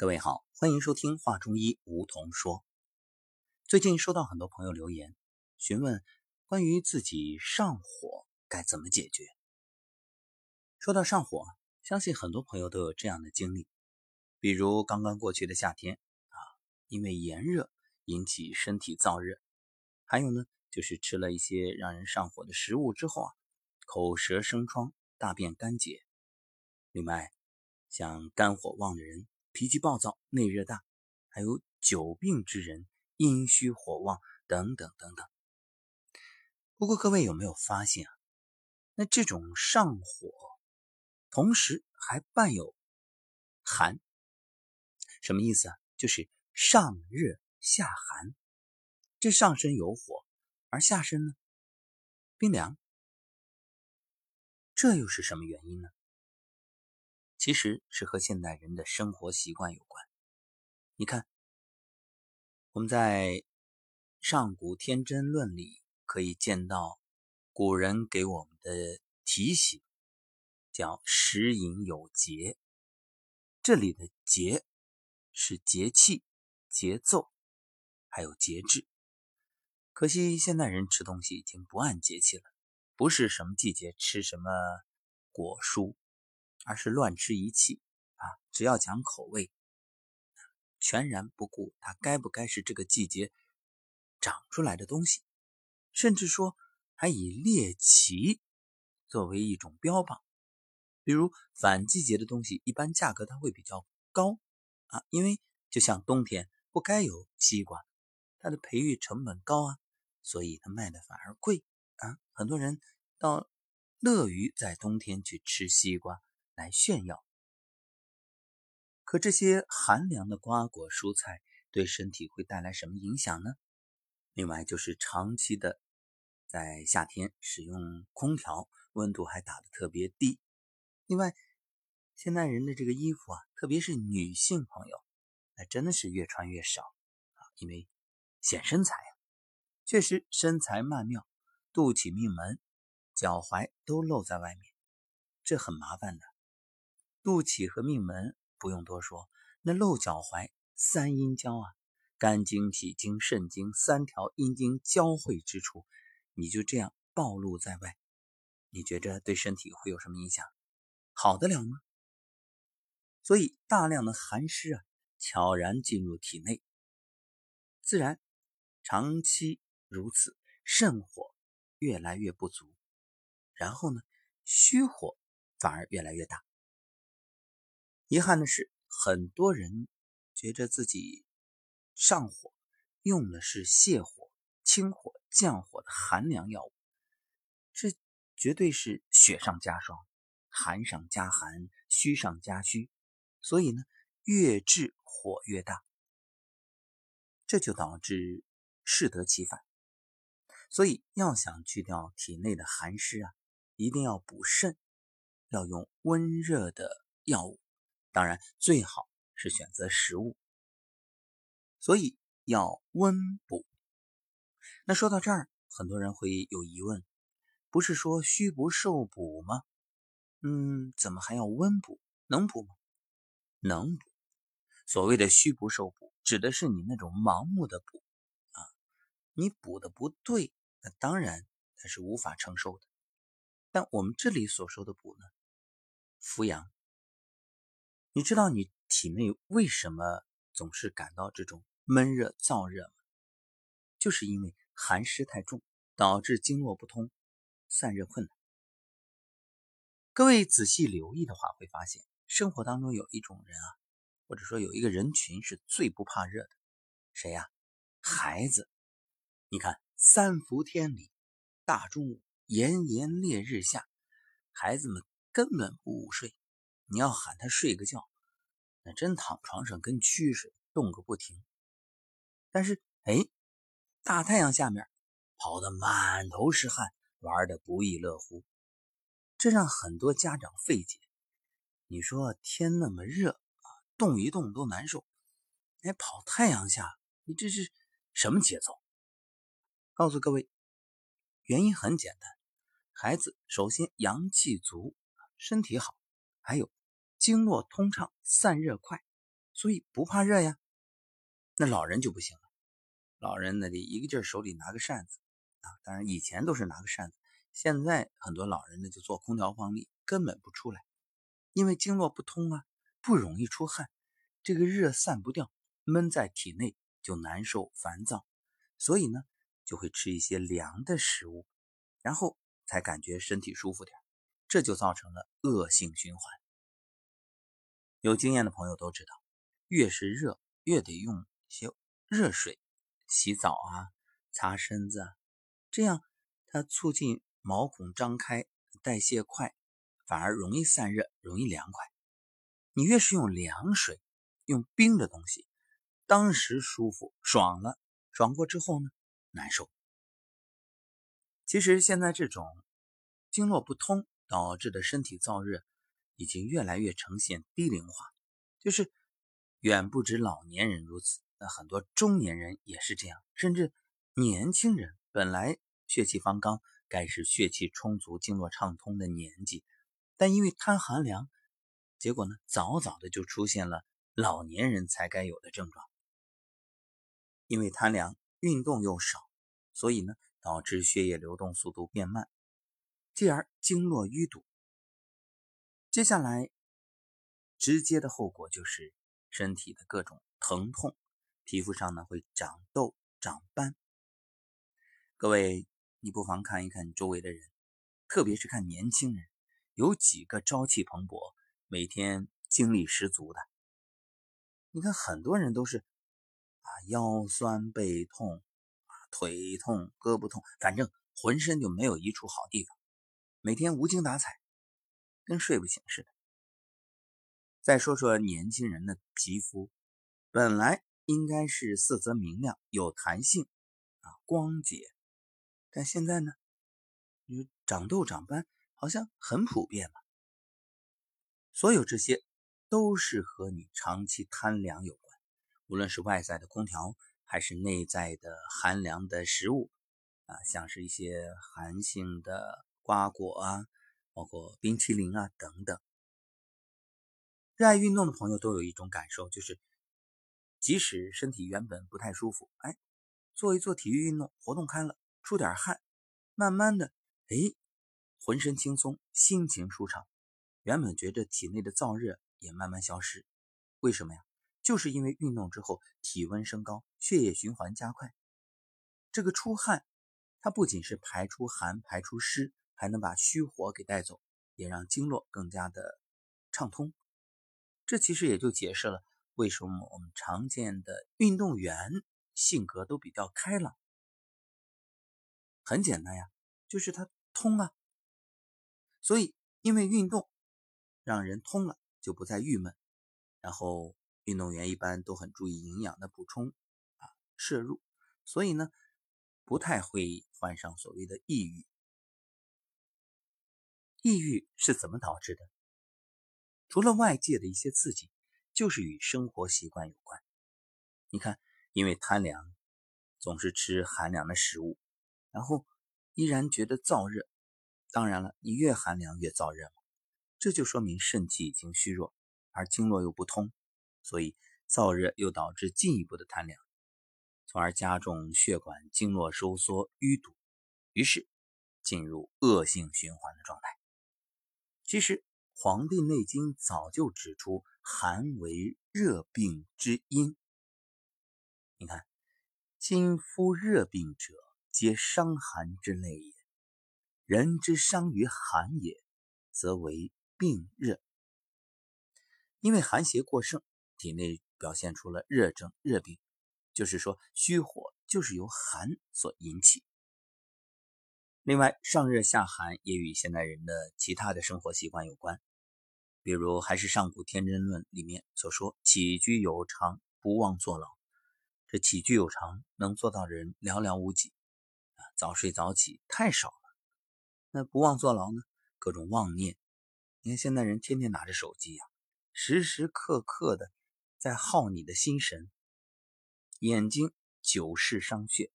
各位好，欢迎收听《话中医》，梧桐说。最近收到很多朋友留言，询问关于自己上火该怎么解决。说到上火，相信很多朋友都有这样的经历，比如刚刚过去的夏天啊，因为炎热引起身体燥热；还有呢，就是吃了一些让人上火的食物之后啊，口舌生疮、大便干结。另外，像肝火旺的人。脾气暴躁、内热大，还有久病之人、阴虚火旺等等等等。不过各位有没有发现啊？那这种上火，同时还伴有寒，什么意思啊？就是上热下寒。这上身有火，而下身呢冰凉，这又是什么原因呢？其实是和现代人的生活习惯有关。你看，我们在《上古天真论》里可以见到古人给我们的提醒，叫“食饮有节”。这里的“节”是节气、节奏，还有节制。可惜现代人吃东西已经不按节气了，不是什么季节吃什么果蔬。而是乱吃一气啊！只要讲口味，全然不顾它该不该是这个季节长出来的东西，甚至说还以猎奇作为一种标榜。比如反季节的东西，一般价格它会比较高啊，因为就像冬天不该有西瓜，它的培育成本高啊，所以它卖的反而贵啊。很多人到乐于在冬天去吃西瓜。来炫耀，可这些寒凉的瓜果蔬菜对身体会带来什么影响呢？另外就是长期的在夏天使用空调，温度还打得特别低。另外，现代人的这个衣服啊，特别是女性朋友，那真的是越穿越少啊，因为显身材啊，确实身材曼妙，肚脐、命门、脚踝都露在外面，这很麻烦的。肚脐和命门不用多说，那露脚踝三阴交啊，肝经、脾经、肾经三条阴经交汇之处，你就这样暴露在外，你觉着对身体会有什么影响？好得了吗？所以大量的寒湿啊，悄然进入体内，自然长期如此，肾火越来越不足，然后呢，虚火反而越来越大。遗憾的是，很多人觉着自己上火，用的是泻火、清火、降火的寒凉药物，这绝对是雪上加霜，寒上加寒，虚上加虚，所以呢，越治火越大，这就导致适得其反。所以要想去掉体内的寒湿啊，一定要补肾，要用温热的药物。当然，最好是选择食物，所以要温补。那说到这儿，很多人会有疑问：不是说虚不受补吗？嗯，怎么还要温补？能补吗？能补。所谓的虚不受补，指的是你那种盲目的补啊，你补的不对，那当然它是无法承受的。但我们这里所说的补呢，扶阳。你知道你体内为什么总是感到这种闷热燥热吗？就是因为寒湿太重，导致经络不通，散热困难。各位仔细留意的话，会发现生活当中有一种人啊，或者说有一个人群是最不怕热的，谁呀？孩子。你看三伏天里，大中午炎炎烈日下，孩子们根本不午睡。你要喊他睡个觉，那真躺床上跟蛆似的，动个不停。但是，哎，大太阳下面跑得满头是汗，玩得不亦乐乎，这让很多家长费解。你说天那么热啊，动一动都难受，哎，跑太阳下，你这是什么节奏？告诉各位，原因很简单，孩子首先阳气足，身体好，还有。经络通畅，散热快，所以不怕热呀。那老人就不行了，老人那得一个劲儿手里拿个扇子啊，当然以前都是拿个扇子，现在很多老人呢就做空调房里根本不出来，因为经络不通啊，不容易出汗，这个热散不掉，闷在体内就难受烦躁，所以呢就会吃一些凉的食物，然后才感觉身体舒服点，这就造成了恶性循环。有经验的朋友都知道，越是热越得用。些热水洗澡啊，擦身子啊，这样它促进毛孔张开，代谢快，反而容易散热，容易凉快。你越是用凉水，用冰的东西，当时舒服爽了，爽过之后呢，难受。其实现在这种经络不通导致的身体燥热，已经越来越呈现低龄化，就是远不止老年人如此。那很多中年人也是这样，甚至年轻人本来血气方刚，该是血气充足、经络畅通的年纪，但因为贪寒凉，结果呢，早早的就出现了老年人才该有的症状。因为贪凉，运动又少，所以呢，导致血液流动速度变慢，继而经络淤堵。接下来，直接的后果就是身体的各种疼痛。皮肤上呢会长痘、长斑。各位，你不妨看一看周围的人，特别是看年轻人，有几个朝气蓬勃、每天精力十足的？你看很多人都是啊腰酸背痛啊腿痛胳膊痛，反正浑身就没有一处好地方，每天无精打采，跟睡不醒似的。再说说年轻人的皮肤，本来。应该是色泽明亮、有弹性啊，光洁。但现在呢，你长痘、长斑好像很普遍吧？所有这些都是和你长期贪凉有关。无论是外在的空调，还是内在的寒凉的食物啊，像是一些寒性的瓜果啊，包括冰淇淋啊等等。热爱运动的朋友都有一种感受，就是。即使身体原本不太舒服，哎，做一做体育运动，活动开了，出点汗，慢慢的，哎，浑身轻松，心情舒畅，原本觉着体内的燥热也慢慢消失。为什么呀？就是因为运动之后体温升高，血液循环加快。这个出汗，它不仅是排出寒、排出湿，还能把虚火给带走，也让经络更加的畅通。这其实也就解释了。为什么我们常见的运动员性格都比较开朗？很简单呀，就是他通啊。所以因为运动让人通了，就不再郁闷。然后运动员一般都很注意营养的补充啊摄入，所以呢不太会患上所谓的抑郁。抑郁是怎么导致的？除了外界的一些刺激。就是与生活习惯有关。你看，因为贪凉，总是吃寒凉的食物，然后依然觉得燥热。当然了，你越寒凉越燥热嘛，这就说明肾气已经虚弱，而经络又不通，所以燥热又导致进一步的贪凉，从而加重血管经络收缩淤堵，于是进入恶性循环的状态。其实，《黄帝内经》早就指出。寒为热病之因。你看，今夫热病者，皆伤寒之类也。人之伤于寒也，则为病热。因为寒邪过盛，体内表现出了热症、热病，就是说虚火就是由寒所引起。另外，上热下寒也与现代人的其他的生活习惯有关。比如，还是《上古天真论》里面所说：“起居有常，不忘坐牢。”这起居有常，能做到的人寥寥无几啊！早睡早起太少了。那不忘坐牢呢？各种妄念。你看现代人天天拿着手机呀，时时刻刻的在耗你的心神，眼睛久视伤血。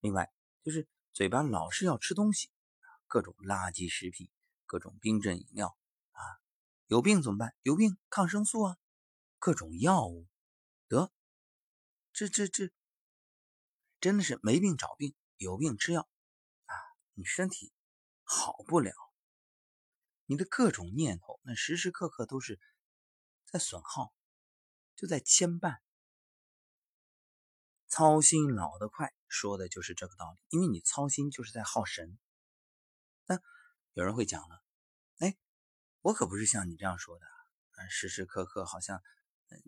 另外，就是嘴巴老是要吃东西各种垃圾食品，各种冰镇饮料啊。有病怎么办？有病抗生素啊！各种药物，得，这这这，真的是没病找病，有病吃药啊！你身体好不了，你的各种念头，那时时刻刻都是在损耗，就在牵绊。操心老得快，说的就是这个道理。因为你操心就是在耗神。那有人会讲了，哎，我可不是像你这样说的啊，时时刻刻好像嗯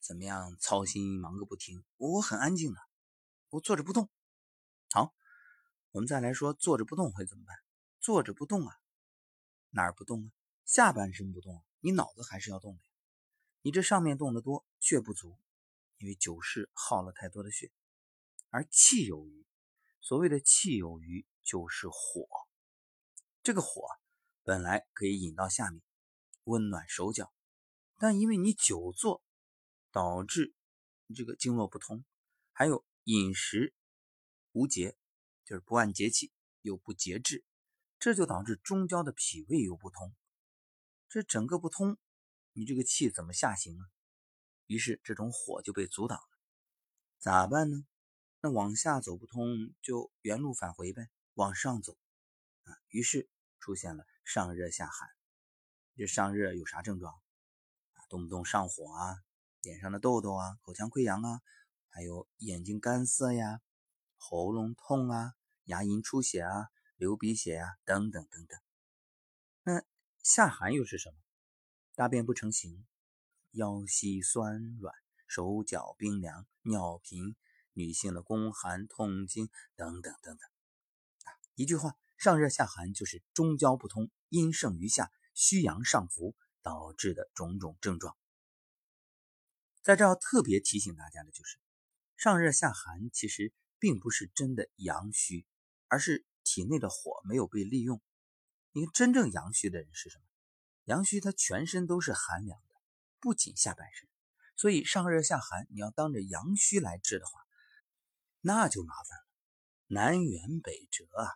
怎么样操心忙个不停。我很安静的，我坐着不动。好，我们再来说坐着不动会怎么办？坐着不动啊，哪儿不动啊？下半身不动，你脑子还是要动的。你这上面动得多，血不足。因为久视耗了太多的血，而气有余。所谓的气有余，就是火。这个火本来可以引到下面，温暖手脚，但因为你久坐，导致这个经络不通，还有饮食无节，就是不按节气又不节制，这就导致中焦的脾胃又不通。这整个不通，你这个气怎么下行呢？于是这种火就被阻挡了，咋办呢？那往下走不通，就原路返回呗，往上走啊。于是出现了上热下寒。这上热有啥症状啊？动不动上火啊，脸上的痘痘啊，口腔溃疡啊，还有眼睛干涩呀，喉咙痛啊，牙龈出血啊，流鼻血啊，等等等等。那下寒又是什么？大便不成形。腰膝酸软，手脚冰凉，尿频，女性的宫寒、痛经等等等等。啊一句话，上热下寒就是中焦不通，阴盛于下，虚阳上浮导致的种种症状。在这要特别提醒大家的就是，上热下寒其实并不是真的阳虚，而是体内的火没有被利用。你看，真正阳虚的人是什么？阳虚他全身都是寒凉的。不仅下半身，所以上热下寒，你要当着阳虚来治的话，那就麻烦了，南辕北辙啊！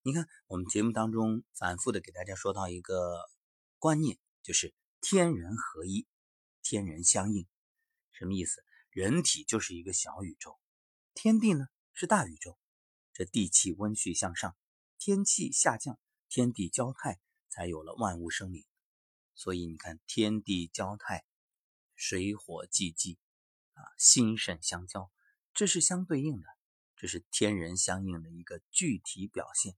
你看，我们节目当中反复的给大家说到一个观念，就是天人合一，天人相应。什么意思？人体就是一个小宇宙，天地呢是大宇宙，这地气温煦向上，天气下降，天地交泰，才有了万物生灵。所以你看，天地交泰，水火既济，啊，心肾相交，这是相对应的，这是天人相应的一个具体表现。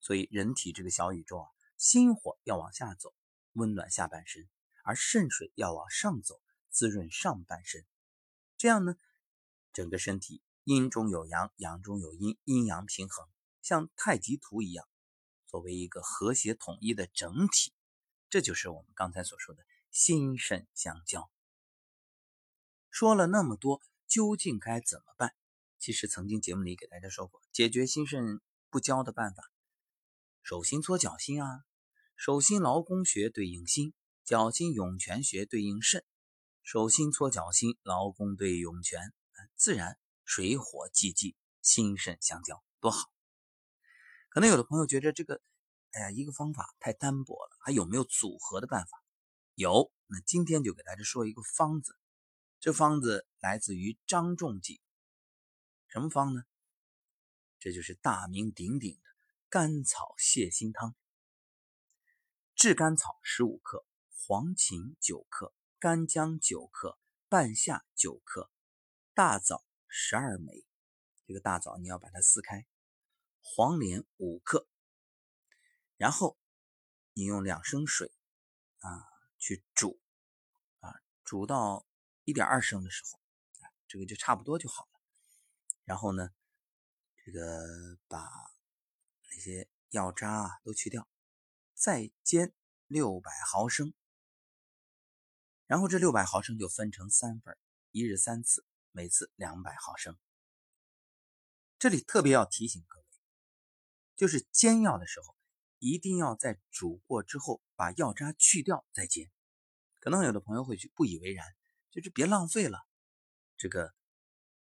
所以人体这个小宇宙啊，心火要往下走，温暖下半身；而肾水要往上走，滋润上半身。这样呢，整个身体阴中有阳，阳中有阴，阴阳平衡，像太极图一样，作为一个和谐统一的整体。这就是我们刚才所说的心肾相交。说了那么多，究竟该怎么办？其实曾经节目里给大家说过，解决心肾不交的办法：手心搓脚心啊，手心劳宫穴对应心，脚心涌泉穴对应肾，手心搓脚心，劳宫对涌泉，自然水火既济，心肾相交，多好！可能有的朋友觉得这个。哎呀，一个方法太单薄了，还有没有组合的办法？有，那今天就给大家说一个方子。这方子来自于张仲景，什么方呢？这就是大名鼎鼎的甘草泻心汤。炙甘草十五克，黄芩九克，干姜九克，半夏九克，大枣十二枚。这个大枣你要把它撕开，黄连五克。然后你用两升水啊去煮啊，煮到一点二升的时候，这个就差不多就好了。然后呢，这个把那些药渣啊都去掉，再煎六百毫升。然后这六百毫升就分成三份，一日三次，每次两百毫升。这里特别要提醒各位，就是煎药的时候。一定要在煮过之后把药渣去掉再煎。可能有的朋友会去不以为然，就是别浪费了。这个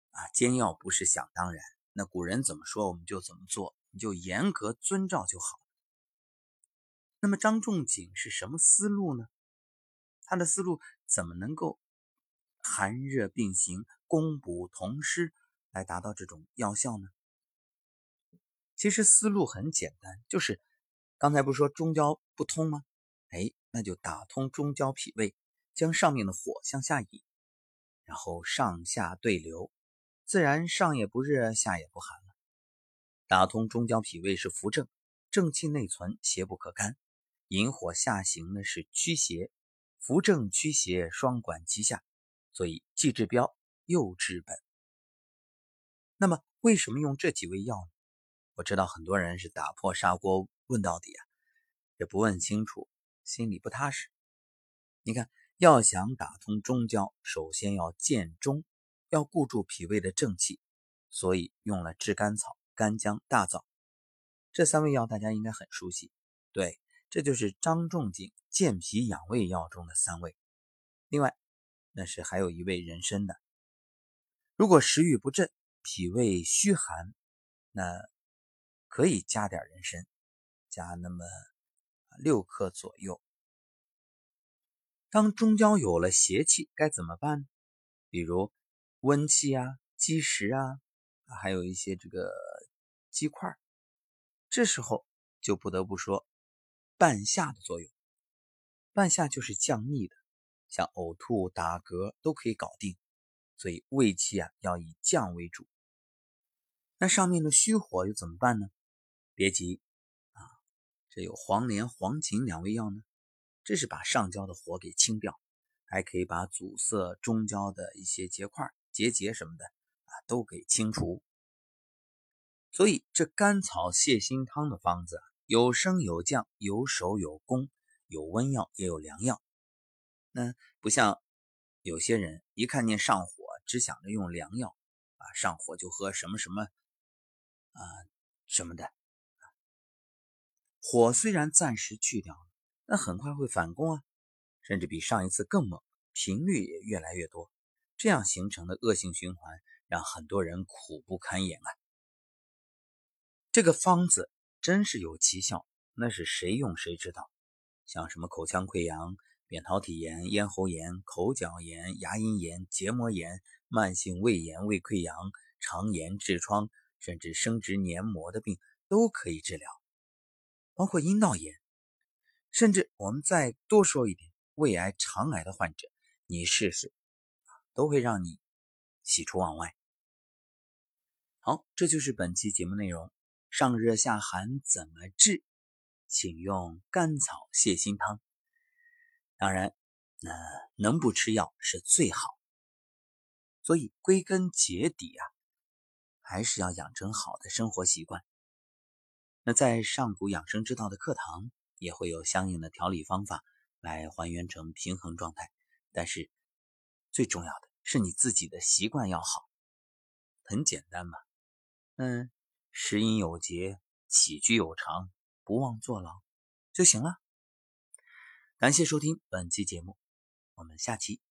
啊，煎药不是想当然。那古人怎么说我们就怎么做，你就严格遵照就好。那么张仲景是什么思路呢？他的思路怎么能够寒热并行、攻补同施来达到这种药效呢？其实思路很简单，就是刚才不是说中焦不通吗？哎，那就打通中焦脾胃，将上面的火向下引，然后上下对流，自然上也不热，下也不寒了。打通中焦脾胃是扶正，正气内存，邪不可干；引火下行呢是驱邪，扶正驱邪，双管齐下，所以既治标又治本。那么为什么用这几味药呢？我知道很多人是打破砂锅问到底啊，也不问清楚。心里不踏实。你看，要想打通中焦，首先要健中，要固住脾胃的正气，所以用了炙甘草、干姜、大枣这三味药，大家应该很熟悉。对，这就是张仲景健脾养胃药中的三味。另外，那是还有一味人参的。如果食欲不振、脾胃虚寒，那可以加点人参，加那么。六克左右。当中焦有了邪气，该怎么办？比如温气啊、积食啊，还有一些这个积块这时候就不得不说半夏的作用。半夏就是降逆的，像呕吐、打嗝都可以搞定。所以胃气啊要以降为主。那上面的虚火又怎么办呢？别急啊。这有黄连、黄芩两味药呢，这是把上焦的火给清掉，还可以把阻塞中焦的一些结块、结节什么的啊都给清除。所以这甘草泻心汤的方子有升有降，有守有攻，有温药也有凉药。那不像有些人一看见上火，只想着用凉药啊，上火就喝什么什么啊什么的。火虽然暂时去掉了，那很快会反攻啊，甚至比上一次更猛，频率也越来越多。这样形成的恶性循环，让很多人苦不堪言啊。这个方子真是有奇效，那是谁用谁知道。像什么口腔溃疡、扁桃体炎、咽喉炎、口角炎、牙龈炎、结膜炎、慢性胃炎、胃溃疡、肠炎、痔疮，甚至生殖黏膜的病都可以治疗。包括阴道炎，甚至我们再多说一点，胃癌、肠癌的患者，你试试，都会让你喜出望外。好，这就是本期节目内容。上热下寒怎么治？请用甘草泻心汤。当然，那能不吃药是最好。所以归根结底啊，还是要养成好的生活习惯。那在上古养生之道的课堂也会有相应的调理方法来还原成平衡状态，但是最重要的是你自己的习惯要好，很简单嘛，嗯，食饮有节，起居有常，不忘坐牢就行了。感谢收听本期节目，我们下期